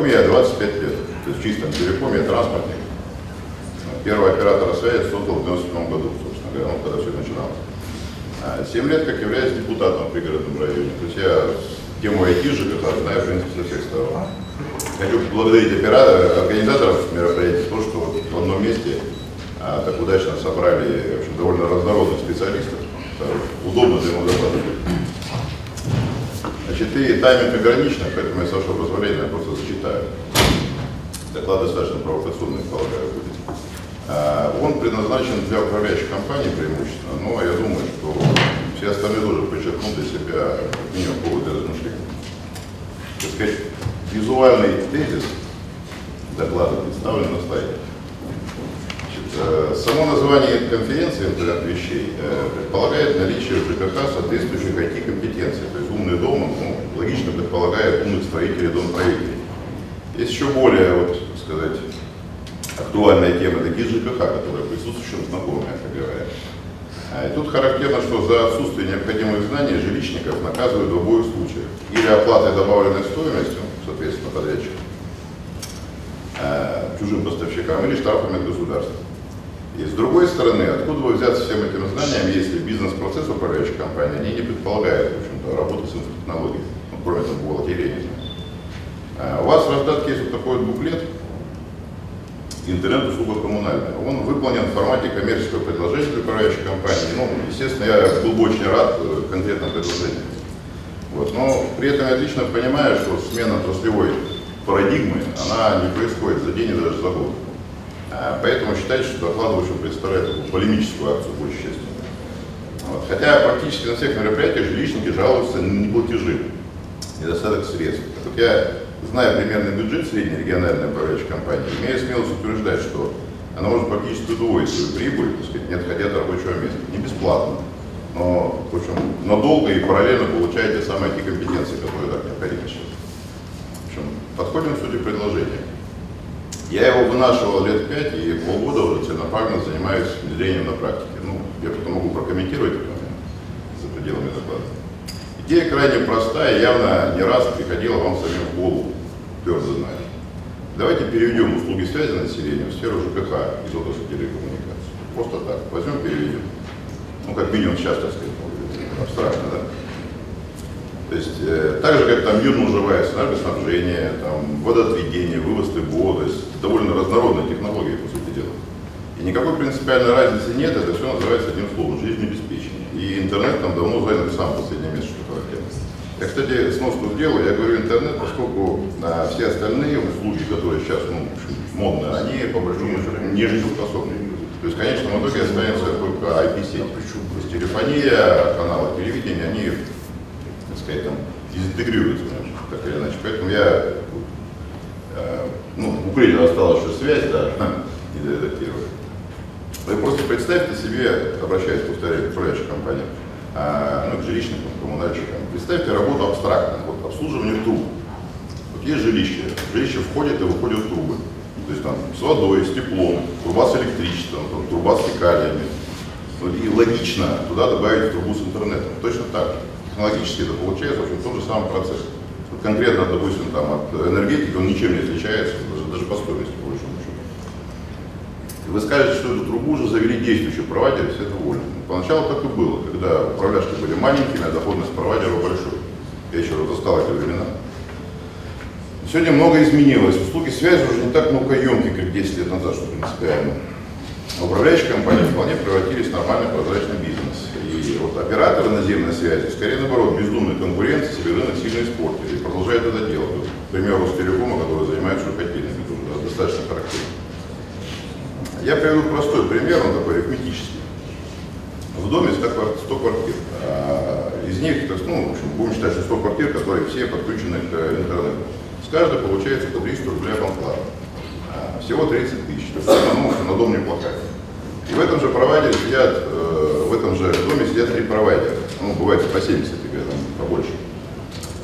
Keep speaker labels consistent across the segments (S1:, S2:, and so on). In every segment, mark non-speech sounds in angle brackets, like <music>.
S1: Телеком я 25 лет, то есть чисто телеком я транспортник. Первый оператора связи создал в 97 году, собственно говоря, ну, когда все начиналось. А, 7 лет как являюсь депутатом в пригородном районе. То есть я тему IT ЖКХ знаю, в принципе, со всех сторон. Хочу поблагодарить оператора, организаторов мероприятий за то, что вот в одном месте а, так удачно собрали в общем, довольно разнородных специалистов. Удобно для многообразия. 4, тайминг ограничен, поэтому, если вашего позволения, я просто зачитаю. Доклад достаточно провокационный, полагаю, будет. А, он предназначен для управляющих компаний преимущественно, но я думаю, что все остальные тоже подчеркнут для себя как минимум поводы размышлений. Так сказать, визуальный тезис доклада представлен на слайде. Э, Само название конференции «Интернет вещей» э, предполагает наличие в ЖКХ соответствующих IT-компетенций. То есть умный дом, ну, логично предполагает умных строителей домправителей. Есть еще более, вот, сказать, актуальная тема такие ЖКХ, которые присутствующим знакомы, мягко говоря. А, И тут характерно, что за отсутствие необходимых знаний жилищников наказывают в обоих случаях. Или оплатой добавленной стоимостью, соответственно, подрядчику, а, чужим поставщикам, или штрафами государства. И с другой стороны, откуда вы взяться всем этим знаниям, если бизнес-процесс управляющей компании, они не предполагают, в общем-то, работы с инфотехнологией, ну, кроме того, бухгалтерии. А, У вас в раздатке есть вот такой вот буклет, интернет-услуга коммунальная. Он выполнен в формате коммерческого предложения для управляющей компании. Ну, естественно, я был бы очень рад э, конкретному предложению. Вот. Но при этом я отлично понимаю, что смена отраслевой парадигмы, она не происходит за день и даже за год. А, Поэтому считайте, что доклад, в общем, представляет полемическую акцию, большей части. Вот. Хотя практически на всех мероприятиях жилищники жалуются на неплатежи, недостаток средств. Так вот я зная примерный бюджет средней региональной управляющей компании, имею смелость утверждать, что она может практически удвоить свою прибыль, так сказать, не отходя от рабочего места. Не бесплатно, но, в общем, надолго и параллельно получаете самые те компетенции, которые так необходимы сейчас. В общем, подходим к сути предложения. Я его вынашивал лет пять и полгода уже целенаправленно занимаюсь внедрением на практике. Ну, я потом могу прокомментировать этот за пределами доклада. Идея крайне простая, явно не раз приходила вам самим в голову, твердо знаю. Давайте переведем услуги связи населения в сферу ЖКХ из отрасли телекоммуникаций. Просто так. Возьмем, переведем. Ну, как минимум сейчас, так сказать, абстрактно, да? То есть, э, так же, как там мирно уживается энергоснабжение, там, водоотведение, вывоз ТБО, то есть довольно разнородные технологии, по сути дела. И никакой принципиальной разницы нет, это все называется одним словом – жизнеобеспечение. И интернет там давно занял сам последнее место, что характерно. Я, кстати, сноску сделаю, я говорю интернет, поскольку а, все остальные услуги, которые сейчас ну, в модные, они по большому счету не жизнеспособны. То есть в конечном итоге останется только IP-сеть. Телефония, каналы телевидения, они, сказать, там, дезинтегрируются, немножко, так или иначе. Поэтому я, э, ну, в Украине осталась еще связь, да, <laughs> не доредактировали. Вы просто представьте себе, обращаясь, повторяю, к управляющим компаниям, а, ну, к жилищникам, коммунальщикам, представьте работу абстрактно, вот обслуживание труб. Вот есть жилище, жилище входят и выходят трубы. То есть там с водой, с теплом, труба с электричеством, там, труба с фекалиями. И логично туда добавить трубу с интернетом. Точно так же. Технологически это получается, в общем, тот же самый процесс. Вот конкретно, допустим, там, от энергетики он ничем не отличается, даже, даже по стоимости, по большому счету. Вы скажете, что эту трубу уже завели действующие провайдеры, все довольны. Поначалу так и было, когда управляшки были маленькими, а доходность провайдера большой. Я еще раз застал эти времена. Сегодня много изменилось. Услуги связи уже не так наукоемкие, как 10 лет назад, что принципиально. Управляющие компании вполне превратились в нормальный прозрачный бизнес. И вот операторы наземной связи, скорее наоборот, бездумной конкуренции себе рынок сильно испортили и продолжают это делать. Вот, примеру, Ростелекома, который занимается котельными, тоже достаточно характерно. Я приведу простой пример, он такой арифметический. В доме 100 квартир, 100 квартир. А из них, ну, в общем, будем считать, что 100 квартир, которые все подключены к интернету. С каждой получается по 300 рублей абонплата. Всего 30 тысяч. То есть, ну, на дом неплохая. И в этом же провайдере сидят, э, в этом же доме сидят три провайдера. Ну, бывает по 70, или там побольше.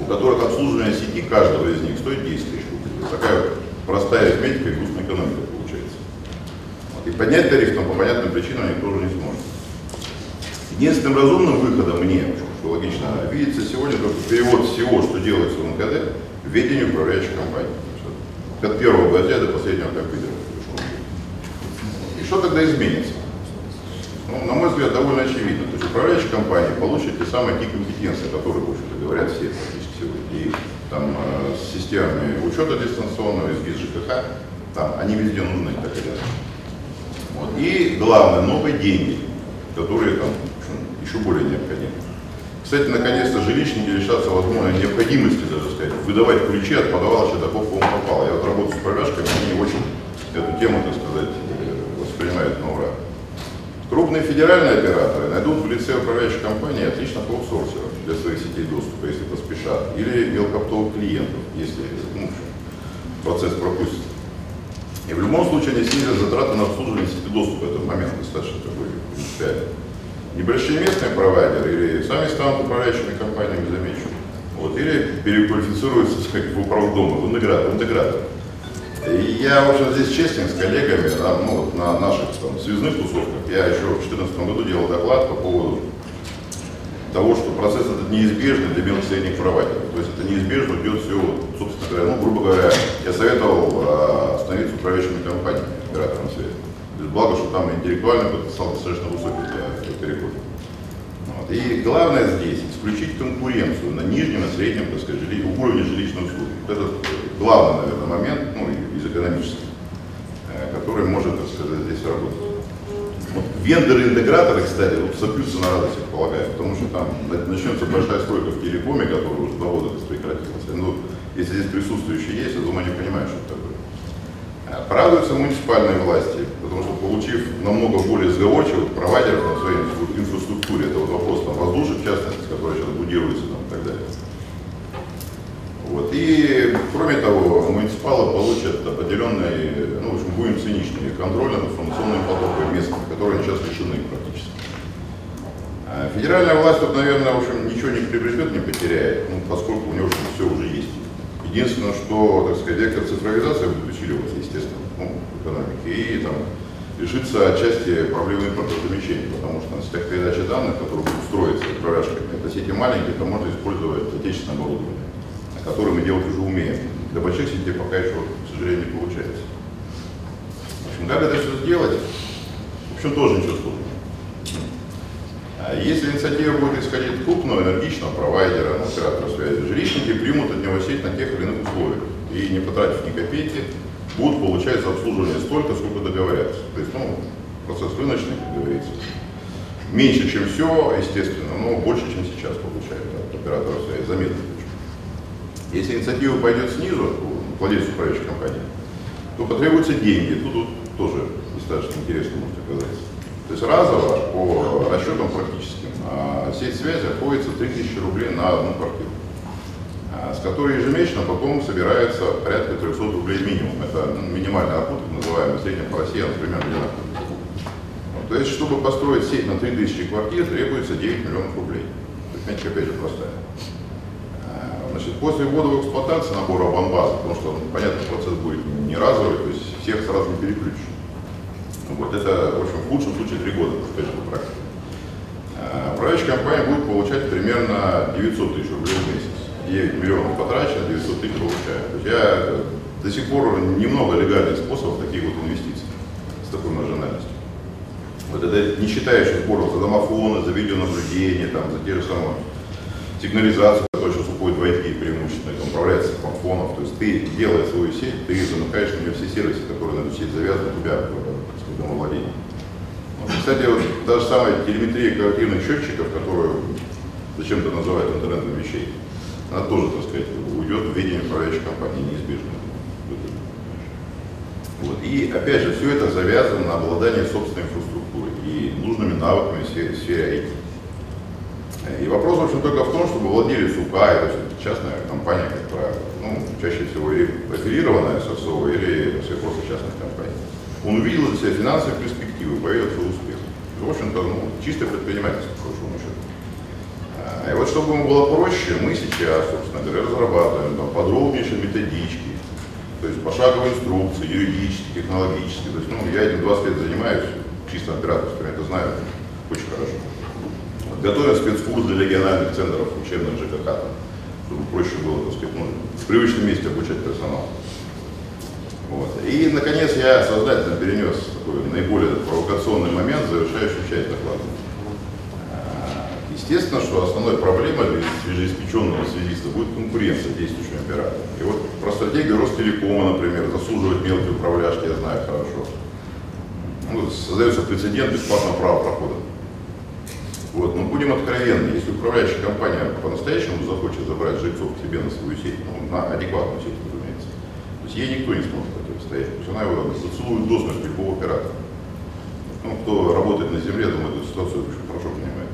S1: У которых обслуживание сети каждого из них стоит 10 тысяч рублей. Такая вот простая арифметика и грустная экономика получается. Вот. И поднять тариф там по понятным причинам никто уже не сможет. Единственным разумным выходом мне, что логично, видится сегодня только перевод всего, что делается в НКД, в ведение управляющей компании. От первого гвоздя до последнего компьютера. И что тогда изменится? Ну, на мой взгляд, довольно очевидно. То есть управляющая компания получит те самые те компетенции, которые, в общем-то, говорят все практически сегодня. И там э, с системами учета дистанционного, из ГИС ЖКХ, там они везде нужны, так или иначе. Вот. И главное, новые деньги, которые там еще более необходимы. Кстати, наконец-то жилищники лишатся возможной необходимости, даже сказать, выдавать ключи от подвала чердаков, по попало. Я вот работаю с управляшками, они очень эту тему, так сказать, э, воспринимают на ура. Крупные федеральные операторы найдут в лице управляющей компании отличных аутсорсеров для своих сетей доступа, если поспешат, или мелкоптовых клиентов, если ну, процесс пропустит. И в любом случае они снизят затраты на обслуживание сети доступа. Это момент достаточно такой принципиальный. Небольшие местные провайдеры или сами станут управляющими компаниями, замечу. Вот, или переквалифицируются сказать, в управдомы, в интегратор. В интегратор. И я, общем, здесь честен с коллегами да, ну, на наших там, связных тусовках. Я еще в 2014 году делал доклад по поводу того, что процесс этот неизбежный для мелких средних провайдеров. То есть это неизбежно идет все, собственно говоря, ну, грубо говоря, я советовал э, остановиться управляющими компаниями, оператором связи. То есть благо, что там интеллектуальный потенциал достаточно высокий для, для перехода. Вот. И главное здесь исключить конкуренцию на нижнем и среднем, так сказать, жили, уровне жилищной услуги. Это главный, наверное, момент, ну, из экономических, э, который может, так сказать, здесь работать. Вот вендоры-интеграторы, кстати, вот сопьются на радость, я полагаю, потому что там начнется большая стройка в телекоме, которая уже два года прекратилась. Ну, если здесь присутствующие есть, я думаю, они понимают, что это. Э, порадуются муниципальные власти, потому что получив намного более сговорчивых провайдеров на своей инфраструктуре, это вот вопрос там, воздушек, в частности, который сейчас будируется там, и так далее. Вот. И, кроме того, муниципалы получат определенные, ну, в общем, будем циничными, контроль над информационными потоками местными, которые сейчас лишены практически. А федеральная власть тут, наверное, в общем, ничего не приобретет, не потеряет, ну, поскольку у нее уже все уже есть. Единственное, что, так сказать, вектор цифровизации усиливаться, естественно, ну, в экономике, и там решится отчасти проблемы импортозамещения, потому что сетях передачи данных, которые будут строиться управляшками, это сети маленькие, то можно использовать отечественное оборудование который мы делать уже умеем. Для больших сетей пока еще, к сожалению, не получается. В общем, как это все сделать? В общем, тоже ничего если инициатива будет исходить от крупного, энергичного провайдера, ну, оператора связи, жилищники примут от него сеть на тех или иных условиях. И не потратив ни копейки, будут получать за обслуживание столько, сколько договорятся. То есть, ну, процесс рыночный, как говорится. Меньше, чем все, естественно, но больше, чем сейчас получают от оператора связи, заметно. Если инициатива пойдет снизу, владельцу управляющей компании, то потребуются деньги. Тут, тут тоже достаточно интересно может оказаться. То есть разово по расчетам практическим а, сеть связи обходится 3000 рублей на одну квартиру, а, с которой ежемесячно потом собирается порядка 300 рублей минимум. Это минимальный доход, называемый в среднем по России, например, где находится. То есть, чтобы построить сеть на 3000 квартир, требуется 9 миллионов рублей. Метрика опять же простая. Значит, после ввода в эксплуатацию набора бомбазы, потому что, ну, понятно, процесс будет не разовый, то есть всех сразу не переключишь. Вот это, в общем, в лучшем случае три года, потому что это практика. Управляющая компания будет получать примерно 900 тысяч рублей в месяц. 9 миллионов потрачено, 900 тысяч получает. То есть я до сих пор немного легальных способов таких вот инвестиций с такой маржинальностью. Вот это не считая еще за домофоны, за видеонаблюдение, там, за те же самые сигнализацию, двойки преимущественно, это управляется смартфонов, то есть ты, делая свою сеть, ты замыкаешь на нее все сервисы, завязаны у тебя в домовладении. Вот, кстати, вот даже самая телеметрия квартирных счетчиков, которую зачем-то называют интернетом вещей, она тоже, так сказать, уйдет в видение управляющей компании неизбежно. Вот. И опять же, все это завязано на обладание собственной инфраструктурой и нужными навыками в сфере, IT. И вопрос, в общем, только в том, чтобы владелец УК, то есть частная компания, чаще всего или профилированная ССО, или все просто частная компания. Он увидел для себя финансовые перспективы, поверил в свой успех. В общем-то, ну, чистое предпринимательство, по большому. А, и вот чтобы ему было проще, мы сейчас, собственно говоря, разрабатываем там, подробнейшие методички, то есть пошаговые инструкции, юридические, технологические. То есть, ну, я этим 20 лет занимаюсь, чисто операторством, это знаю очень хорошо. Готовим спецкурс для региональных центров учебных ЖКХ, чтобы проще было, так сказать, ну, в привычном месте обучать персонал. Вот. И, наконец, я сознательно перенес такой наиболее провокационный момент, завершающую часть доклада. А, Естественно, что основной проблемой для свежеиспеченного связиста будет конкуренция с действующим оператором. И вот про стратегию Ростелекома, например, заслуживают мелкие управляшки, я знаю хорошо. Ну, создается прецедент бесплатного права прохода. Вот, но будем откровенны, если управляющая компания по-настоящему захочет забрать жильцов к себе на свою сеть, ну, на адекватную сеть, разумеется, то есть ей никто не сможет противостоять. То есть она его зацелует до смерти любого оператора. Ну, кто работает на земле, думаю, эту ситуацию очень хорошо понимает.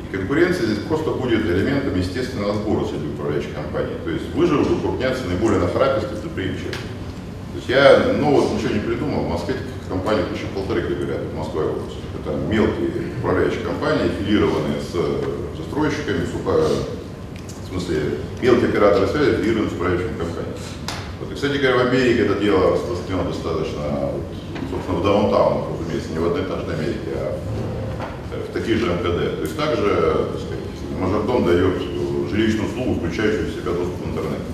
S1: И конкуренция здесь просто будет элементом естественного отбора среди управляющих компаний. То есть выживут, укрупнятся наиболее нахрапистые, предприимчивые. То есть я нового ничего не придумал. В Москве таких компаний еще полторы, как говорят, Москва и область. Это мелкие управляющие компании, аффилированные с застройщиками, с уpa- в смысле, мелкие операторы связи, аффилированные с управляющими компаниями. Вот. И, кстати говоря, в Америке это дело распространено достаточно, вот, собственно, в даунтаунах, разумеется, не в одноэтажной Америке, а в таких же МКД. То есть также, так сказать, мажордом дает жилищную услугу, включающую в себя доступ в интернет.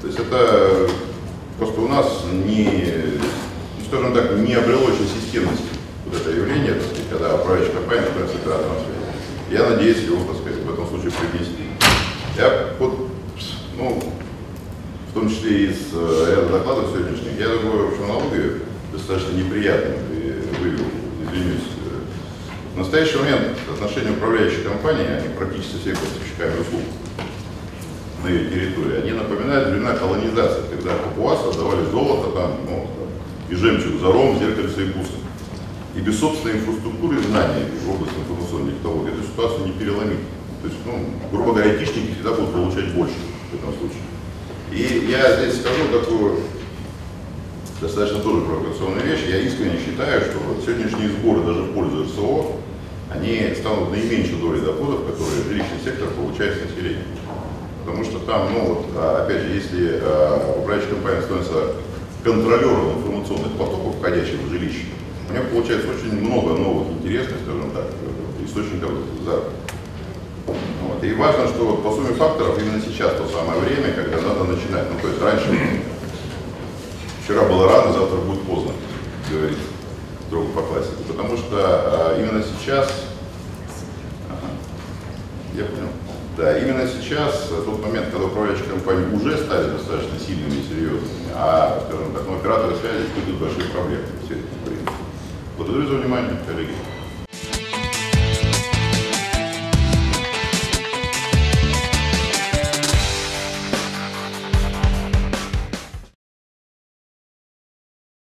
S1: То есть это просто у нас не, скажем так, не обрело еще системность вот это управляющая компания становится оператором связи. Я надеюсь его, так сказать, в этом случае привнести. Я вот, ну, в том числе из э, ряда докладов сегодняшних, я такую общую аналогию достаточно неприятную вывел, извинюсь. В настоящий момент отношения управляющей компании, они практически все поставщиками услуг на ее территории, они напоминают времена колонизации, когда папуасы отдавали золото там, ну, там, и жемчуг за ром, зеркальце и бусы. И без собственной инфраструктуры и знаний в области информационной технологии эту ситуацию не переломить. То есть, ну, грубо говоря, айтишники всегда будут получать больше в этом случае. И я здесь скажу такую достаточно тоже провокационную вещь. Я искренне считаю, что вот сегодняшние сборы даже в пользу РСО, они станут наименьшей долей доходов, которые жилищный сектор получает с населения. Потому что там, ну вот, а, опять же, если а, управляющая компания становится контролером информационных потоков, входящих в жилище, у нее получается очень много новых интересных, скажем так, э, источников заработка. Вот. И важно, что вот по сумме факторов именно сейчас то самое время, когда надо начинать. Ну, то есть раньше вчера было рано, завтра будет поздно, говорится строго по классике. Потому что а, именно сейчас, ага, я понял, да, именно сейчас, э, тот момент, когда управляющие компании уже стали достаточно сильными и серьезными, а, скажем так, ну, операторы связи испытывают большие проблемы в сфере конкуренции. Благодарю за внимание, коллеги.